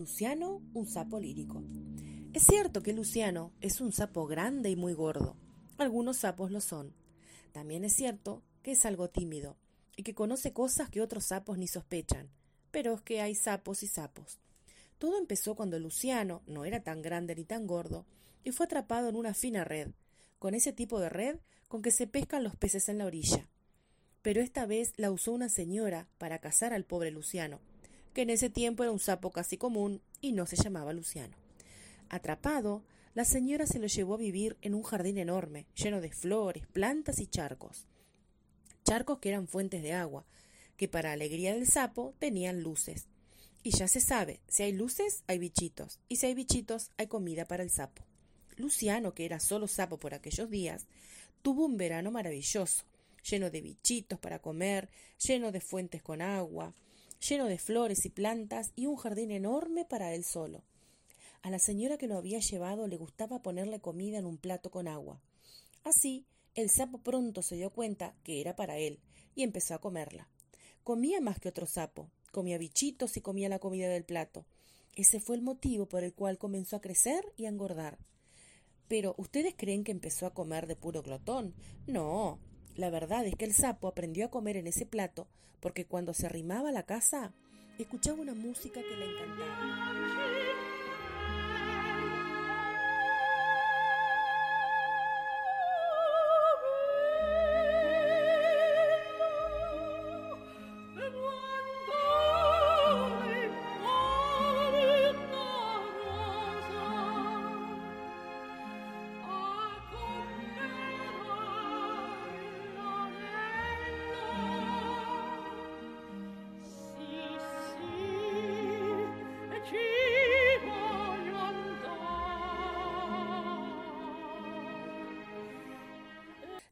Luciano, un sapo lírico. Es cierto que Luciano es un sapo grande y muy gordo. Algunos sapos lo son. También es cierto que es algo tímido y que conoce cosas que otros sapos ni sospechan. Pero es que hay sapos y sapos. Todo empezó cuando Luciano no era tan grande ni tan gordo y fue atrapado en una fina red, con ese tipo de red con que se pescan los peces en la orilla. Pero esta vez la usó una señora para cazar al pobre Luciano, que en ese tiempo era un sapo casi común y no se llamaba Luciano. Atrapado, la señora se lo llevó a vivir en un jardín enorme, lleno de flores, plantas y charcos. Charcos que eran fuentes de agua, que para alegría del sapo tenían luces. Y ya se sabe, si hay luces, hay bichitos, y si hay bichitos, hay comida para el sapo. Luciano, que era solo sapo por aquellos días, tuvo un verano maravilloso, lleno de bichitos para comer, lleno de fuentes con agua, lleno de flores y plantas y un jardín enorme para él solo. A la señora que lo había llevado le gustaba ponerle comida en un plato con agua. Así, el sapo pronto se dio cuenta que era para él y empezó a comerla. Comía más que otro sapo, comía bichitos y comía la comida del plato. Ese fue el motivo por el cual comenzó a crecer y a engordar. Pero, ¿ustedes creen que empezó a comer de puro glotón? No, la verdad es que el sapo aprendió a comer en ese plato porque cuando se arrimaba a la casa escuchaba una música que le encantaba.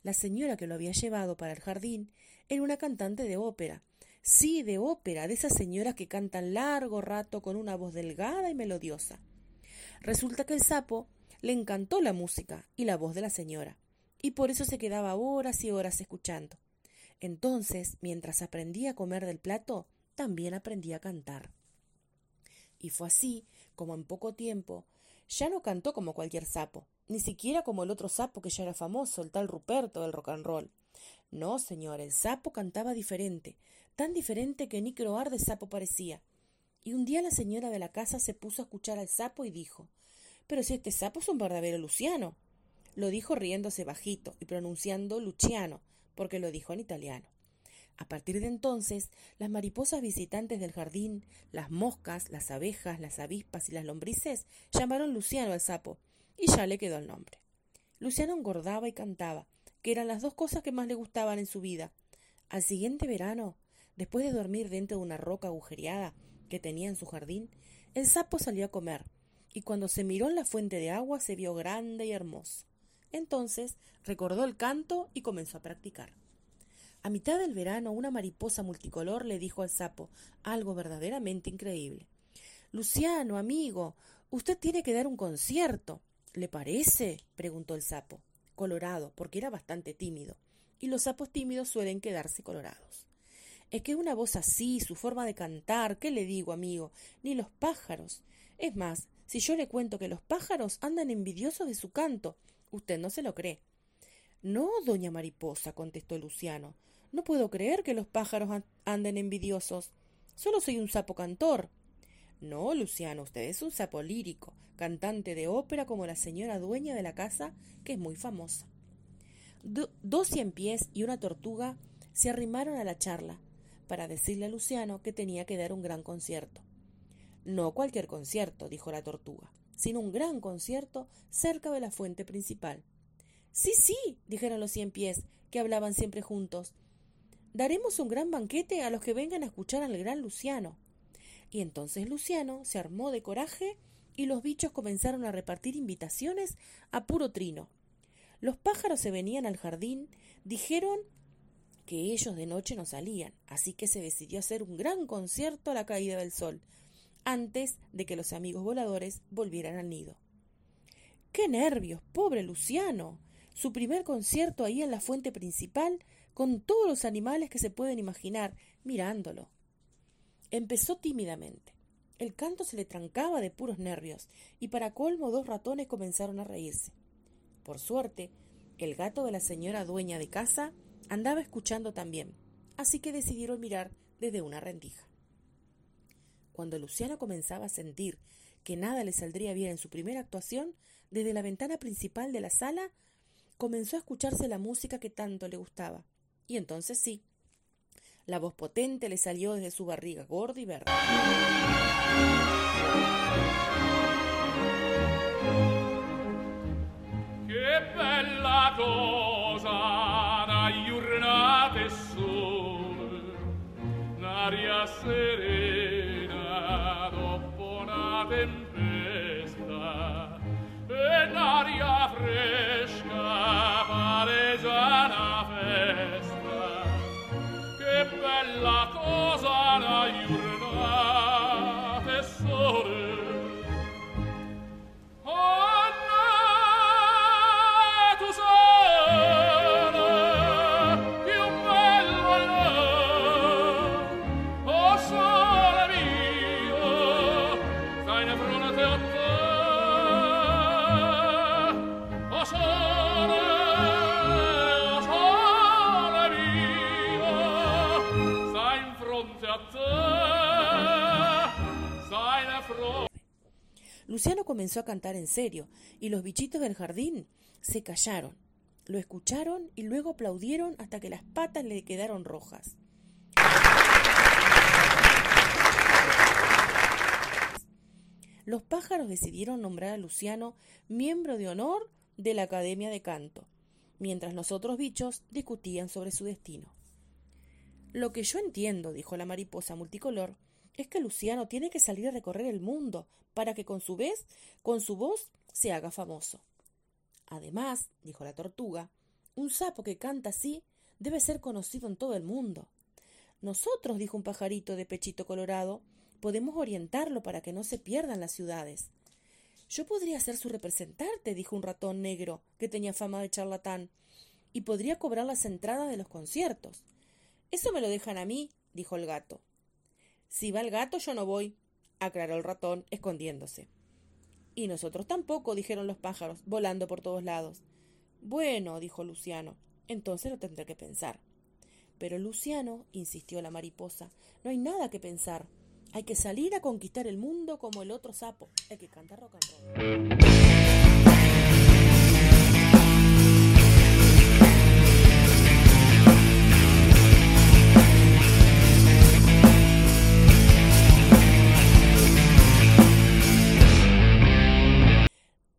La señora que lo había llevado para el jardín era una cantante de ópera. Sí, de ópera, de esas señoras que cantan largo rato con una voz delgada y melodiosa. Resulta que el sapo le encantó la música y la voz de la señora, y por eso se quedaba horas y horas escuchando. Entonces, mientras aprendía a comer del plato, también aprendía a cantar. Y fue así como en poco tiempo ya no cantó como cualquier sapo, ni siquiera como el otro sapo que ya era famoso, el tal Ruperto del rock and roll. No, señor, el sapo cantaba diferente, tan diferente que ni croar de sapo parecía. Y un día la señora de la casa se puso a escuchar al sapo y dijo Pero si este sapo es un verdadero Luciano. Lo dijo riéndose bajito y pronunciando Luciano, porque lo dijo en italiano. A partir de entonces, las mariposas visitantes del jardín, las moscas, las abejas, las avispas y las lombrices llamaron Luciano al sapo, y ya le quedó el nombre. Luciano engordaba y cantaba, que eran las dos cosas que más le gustaban en su vida. Al siguiente verano, después de dormir dentro de una roca agujereada que tenía en su jardín, el sapo salió a comer, y cuando se miró en la fuente de agua se vio grande y hermoso. Entonces recordó el canto y comenzó a practicar. A mitad del verano, una mariposa multicolor le dijo al sapo algo verdaderamente increíble. Luciano, amigo, usted tiene que dar un concierto. ¿Le parece? preguntó el sapo, colorado, porque era bastante tímido, y los sapos tímidos suelen quedarse colorados. Es que una voz así, su forma de cantar, ¿qué le digo, amigo? Ni los pájaros. Es más, si yo le cuento que los pájaros andan envidiosos de su canto, usted no se lo cree. No, doña Mariposa, contestó Luciano. No puedo creer que los pájaros anden envidiosos. Solo soy un sapo cantor. No, Luciano, usted es un sapo lírico, cantante de ópera como la señora dueña de la casa, que es muy famosa. dos cien pies y una tortuga se arrimaron a la charla para decirle a Luciano que tenía que dar un gran concierto. No cualquier concierto, dijo la tortuga, sino un gran concierto cerca de la fuente principal. Sí, sí, dijeron los cien pies, que hablaban siempre juntos. Daremos un gran banquete a los que vengan a escuchar al gran Luciano. Y entonces Luciano se armó de coraje y los bichos comenzaron a repartir invitaciones a puro trino. Los pájaros se venían al jardín, dijeron que ellos de noche no salían, así que se decidió hacer un gran concierto a la caída del sol, antes de que los amigos voladores volvieran al nido. ¡Qué nervios! ¡Pobre Luciano! Su primer concierto ahí en la fuente principal, con todos los animales que se pueden imaginar, mirándolo. Empezó tímidamente. El canto se le trancaba de puros nervios, y para colmo dos ratones comenzaron a reírse. Por suerte, el gato de la señora dueña de casa andaba escuchando también, así que decidieron mirar desde una rendija. Cuando Luciano comenzaba a sentir que nada le saldría bien en su primera actuación, desde la ventana principal de la sala comenzó a escucharse la música que tanto le gustaba. Y entonces sí, la voz potente le salió desde su barriga gorda y verde. Che bella cosa da giornate sole, un'aria serena dopo una tempesta, e un'aria fresca pare già una festa. Luciano comenzó a cantar en serio, y los bichitos del jardín se callaron, lo escucharon y luego aplaudieron hasta que las patas le quedaron rojas. Los pájaros decidieron nombrar a Luciano miembro de honor de la Academia de Canto, mientras los otros bichos discutían sobre su destino. Lo que yo entiendo, dijo la mariposa multicolor, es que Luciano tiene que salir a recorrer el mundo para que con su vez, con su voz, se haga famoso. Además, dijo la tortuga, un sapo que canta así debe ser conocido en todo el mundo. Nosotros, dijo un pajarito de pechito colorado, podemos orientarlo para que no se pierda en las ciudades. Yo podría ser su representante, dijo un ratón negro que tenía fama de charlatán, y podría cobrar las entradas de los conciertos. Eso me lo dejan a mí, dijo el gato. Si va el gato, yo no voy, aclaró el ratón, escondiéndose. Y nosotros tampoco, dijeron los pájaros, volando por todos lados. Bueno, dijo Luciano, entonces lo tendré que pensar. Pero Luciano, insistió la mariposa, no hay nada que pensar. Hay que salir a conquistar el mundo como el otro sapo, el que canta rock and roll.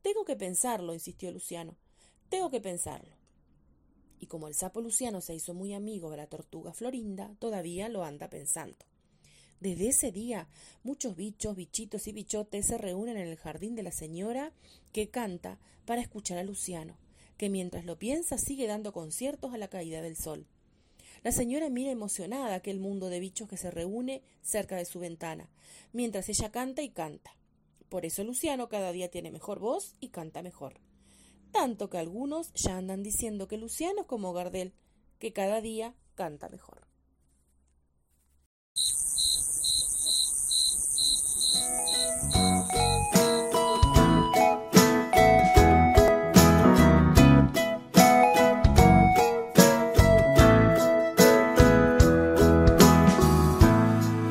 Tengo que pensarlo, insistió Luciano. Tengo que pensarlo. Y como el sapo Luciano se hizo muy amigo de la tortuga Florinda, todavía lo anda pensando. Desde ese día, muchos bichos, bichitos y bichotes se reúnen en el jardín de la señora que canta para escuchar a Luciano, que mientras lo piensa sigue dando conciertos a la caída del sol. La señora mira emocionada aquel mundo de bichos que se reúne cerca de su ventana, mientras ella canta y canta. Por eso Luciano cada día tiene mejor voz y canta mejor. Tanto que algunos ya andan diciendo que Luciano es como Gardel, que cada día canta mejor.